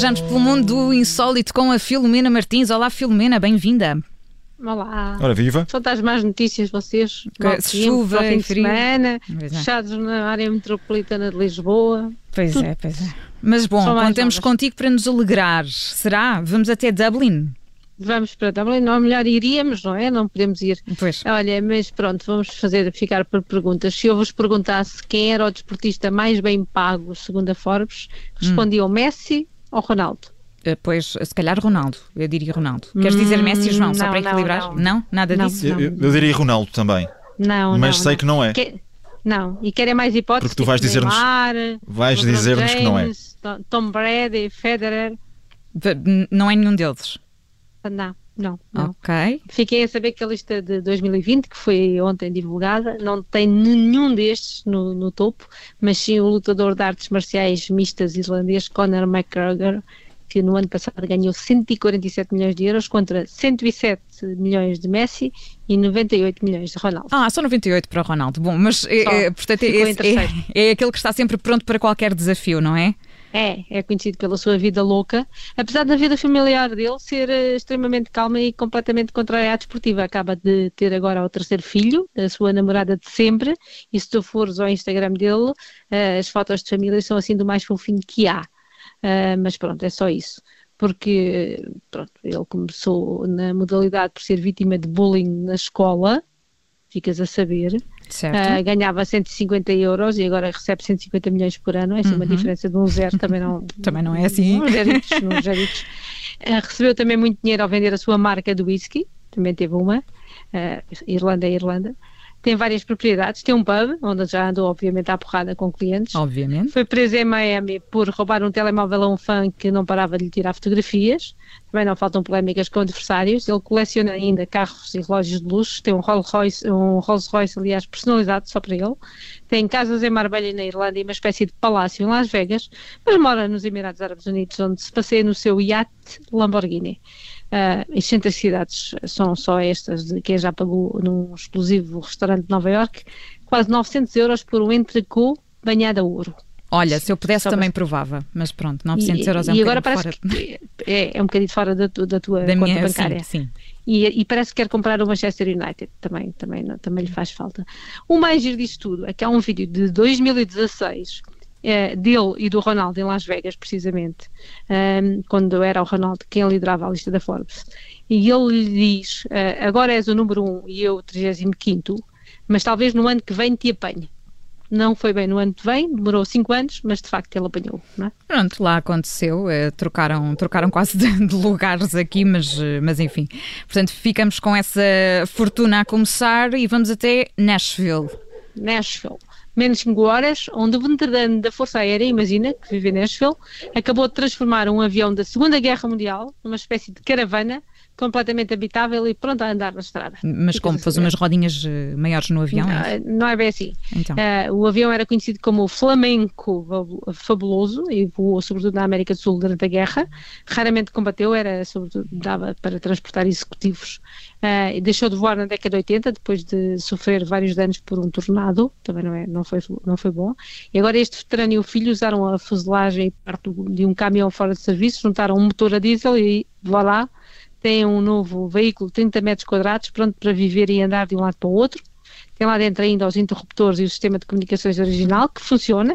Viajamos pelo mundo insólito com a Filomena Martins. Olá, Filomena, bem-vinda. Olá. Ora, viva. Só das más notícias, vocês. Que chuva fim de frio. semana, Pois é. fechados na área metropolitana de Lisboa. Pois é, pois é. Mas bom, São contamos novas. contigo para nos alegrar. Será? Vamos até Dublin? Vamos para Dublin, não, melhor iríamos, não é? Não podemos ir. Pois. Olha, mas pronto, vamos fazer, ficar por perguntas. Se eu vos perguntasse quem era o desportista mais bem pago, segundo a Forbes, respondiam Messi ou Ronaldo? Eh, Pois, se calhar Ronaldo. Eu diria Ronaldo. Queres dizer Messi e João, só não, para não, equilibrar? não. Nada Não. disso? Eu, eu- eu diria Ronaldo também. Não, Mas não, sei não. que não é. Que- Não, e querem mais hipóteses? Porque tu vais tipo dizer-nos- Neymar, Vais LeBron dizer-nos que não é. Tom- Brady, Federer. Não é nenhum deles. Não, não, não. Ok. Fiquei a saber que a lista de 2020, que foi ontem divulgada, não tem nenhum destes no, no topo, mas sim o lutador de artes marciais mistas islandês Conor McGregor, que no ano passado ganhou 147 milhões de euros contra 107 milhões de Messi e 98 milhões de Ronaldo. Ah, só 98 para o Ronaldo. Bom, mas é, Só. é, portanto, em esse terceiro. é, é aquele que está sempre pronto para qualquer desafio, não é? É, é conhecido pela sua vida louca, apesar da vida familiar dele ser eh, extremamente calma e completamente contrária à desportiva. Acaba de ter agora o terceiro filho, da sua namorada de sempre, e se tu fores ao Instagram dele, eh, as fotos de família são assim do mais fofinho que há. Ah, mas pronto, é só isso. Porque eh, pronto, ele começou na modalidade por ser vítima de bullying na escola, ficas a saber. Ah, ganhava 150 euros e agora recebe 150 milhões por ano, é assim uma diferença de um zero, também não, Uhum. Também não é assim. Uns zeritos, uns zeritos. Ah, recebeu também muito dinheiro ao vender a sua marca de whisky, também teve uma, ah, Irlanda é Irlanda. Tem várias propriedades, tem um pub, onde já andou obviamente à porrada com clientes. Obviamente. Foi preso em Miami por roubar um telemóvel a um fã que não parava de lhe tirar fotografias. Também não faltam polémicas com adversários. Ele coleciona ainda carros e relógios de luxo. Tem um Rolls Royce, um Rolls Royce aliás, personalizado só para ele. Tem casas em Marbella e na Irlanda e uma espécie de palácio em Las Vegas, mas mora nos Emirados Árabes Unidos, onde se passeia no seu iate Lamborghini. Uh, excentricidades são só estas de quem já pagou num exclusivo restaurante de Nova York quase 900 euros por um entrecô banhado a ouro. Olha, se eu pudesse também provava, mas pronto, 900 euros é um e agora parece fora que é, é um bocadinho fora da, da tua da conta minha, bancária. sim, sim. E, e parece que quer comprar o Manchester United, também, também, também lhe faz falta. O mais giro disto tudo é que há um vídeo de 2016 eh, dele e do Ronaldo em Las Vegas, precisamente, ehm, quando era o Ronaldo quem liderava a lista da Forbes. E ele lhe diz: eh, Agora és o número 1 e eu o 35, mas talvez no ano que vem te apanhe. Não foi bem no ano que vem, demorou 5 anos, mas de facto ele apanhou. É? Pronto, lá aconteceu, eh, trocaram, trocaram quase de, de lugares aqui, mas, eh, mas enfim. Portanto, ficamos com essa fortuna a começar e vamos até Nashville. Nashville. Menos 5 horas, onde o veterano da Força Aérea, imagina, que vive em Nashville, acabou de transformar um avião da Segunda Guerra Mundial numa espécie de caravana completamente habitável e pronto a andar na estrada. Mas Ficas como a pôs saber. umas rodinhas eh, maiores no avião? é isso? Ah, não é bem assim. Então. Ah, o avião era conhecido como o Flamenco Fabu- Fabuloso e voou sobretudo na América do Sul durante a guerra. Raramente combateu, era sobretudo dava para transportar executivos. Ah, e deixou de voar na década de 80 depois de sofrer vários danos por um tornado. Também não, é, não, foi, não foi bom. E agora este veterano e o filho usaram a fuselagem e parte de um caminhão fora de serviço, juntaram um motor a diesel e vá lá. Tem um novo veículo de 30 metros quadrados pronto para viver e andar de um lado para o outro. Tem lá dentro ainda os interruptores e o sistema de comunicações original que funciona.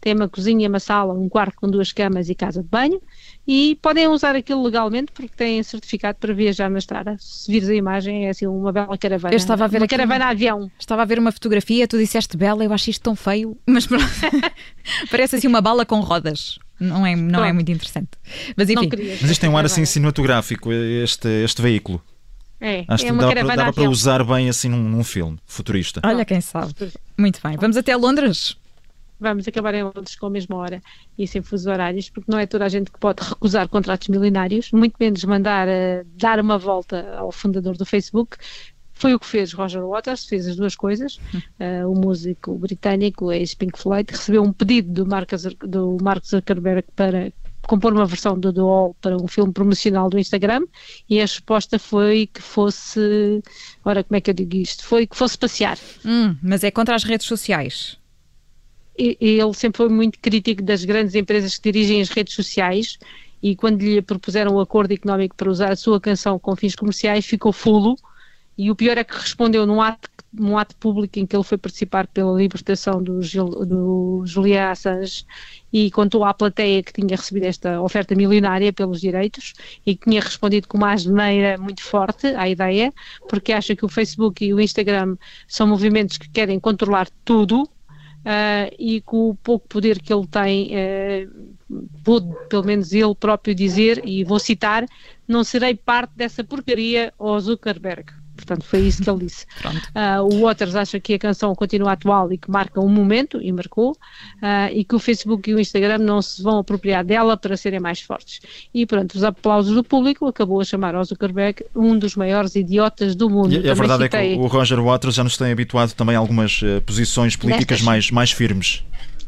Tem uma cozinha, uma sala, um quarto com duas camas e casa de banho. E podem usar aquilo legalmente porque têm certificado para viajar na estrada. Se vires a imagem, é assim uma bela caravana. Eu estava a ver uma aqui- caravana a avião. Estava a ver uma fotografia, tu disseste bela, eu acho isto tão feio, mas pronto. Parece assim uma bala com rodas. Não é, não é muito interessante. Mas enfim. Mas isto tem um ar assim Caravana. cinematográfico, este, este veículo. É, Acho é que uma dava, para, dava para usar bem assim num, num filme futurista. olha quem sabe. Muito bem, vamos até Londres. Vamos acabar em Londres com a mesma hora e sem fusos horários, porque não é toda a gente que pode recusar contratos milionários, muito menos mandar eh, dar uma volta ao fundador do Facebook. Foi o que fez Roger Waters, fez as duas coisas. Eh, o músico britânico, ex-Pink Floyd, recebeu um pedido do Mark, do Mark Zuckerberg para compor uma versão do Wall para um filme promocional do Instagram e a resposta foi que fosse, ora como é que eu digo isto? Foi que fosse passear. Hum, mas é contra as redes sociais. e ele sempre foi muito crítico das grandes empresas que dirigem as redes sociais e quando lhe propuseram o um acordo económico para usar a sua canção com fins comerciais, ficou fulo. E o pior é que respondeu num ato, num ato público em que ele foi participar pela libertação do, do Julian Assange e contou à plateia que tinha recebido esta oferta milionária pelos direitos e que tinha respondido com uma asneira muito forte à ideia, porque acha que o Facebook e o Instagram são movimentos que querem controlar tudo Uh, e com o pouco poder que ele tem, uh, pôde pelo menos ele próprio dizer, e vou citar: não serei parte dessa porcaria ao Zuckerberg. Portanto, foi isso que ele disse. Uh, o Waters acha que a canção continua atual e que marca um momento, e marcou, uh, e que o Facebook e o Instagram não se vão apropriar dela para serem mais fortes. E pronto, os aplausos do público acabou a chamar ao Zuckerberg um dos maiores idiotas do mundo. E a verdade citei... é que o Roger Waters já nos tem habituado também a algumas uh, posições políticas mais, mais firmes.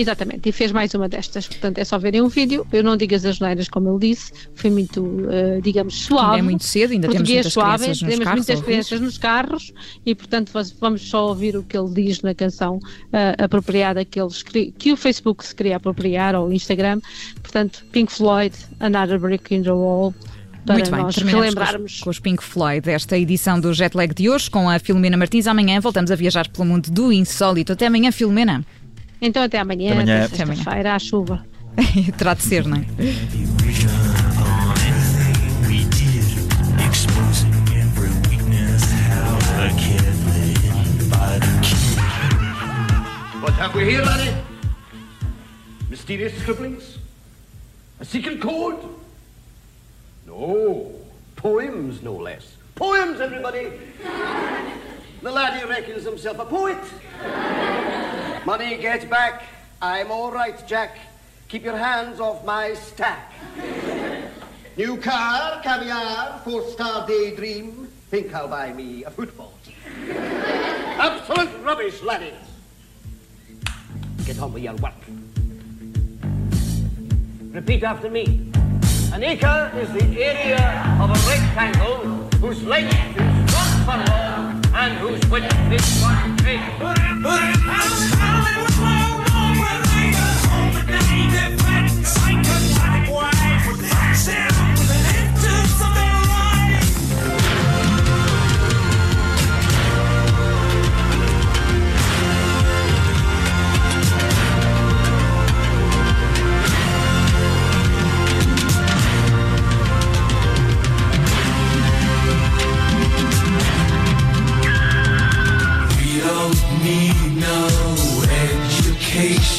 Exatamente, e fez mais uma destas. Portanto, é só verem um vídeo. Eu não digo as asneiras, como ele disse, foi muito, uh, digamos, suave. Ainda é muito cedo, ainda temos muitas suave, crianças nos temos carros. muitas crianças nos carros e, portanto, vamos só ouvir o que ele diz na canção uh, apropriada que, eles, que o Facebook se queria apropriar, ou o Instagram. Portanto, Pink Floyd, Another Brick in the Wall para Muito bem, nós relembrarmos. Com os, com os Pink Floyd, esta edição do Jetlag de hoje, com a Filomena Martins. Amanhã voltamos a viajar pelo mundo do insólito. Até amanhã, Filomena. Então até amanhã, até, amanhã. até sexta-feira, à chuva. Terá de ser, não é? What have we here, laddie? Mysterious scribblings? A secret code? No. Poems, no less. Poems, everybody! the laddie reckons himself a poet. Money, get back. I'm all right, Jack. Keep your hands off my stack. New car, caviar, four-star daydream. Think I'll buy me a football. Absolute rubbish, laddies. Get on with your work. Repeat after me. An acre is the area of a rectangle whose length is one furlong and whose width is one cubit.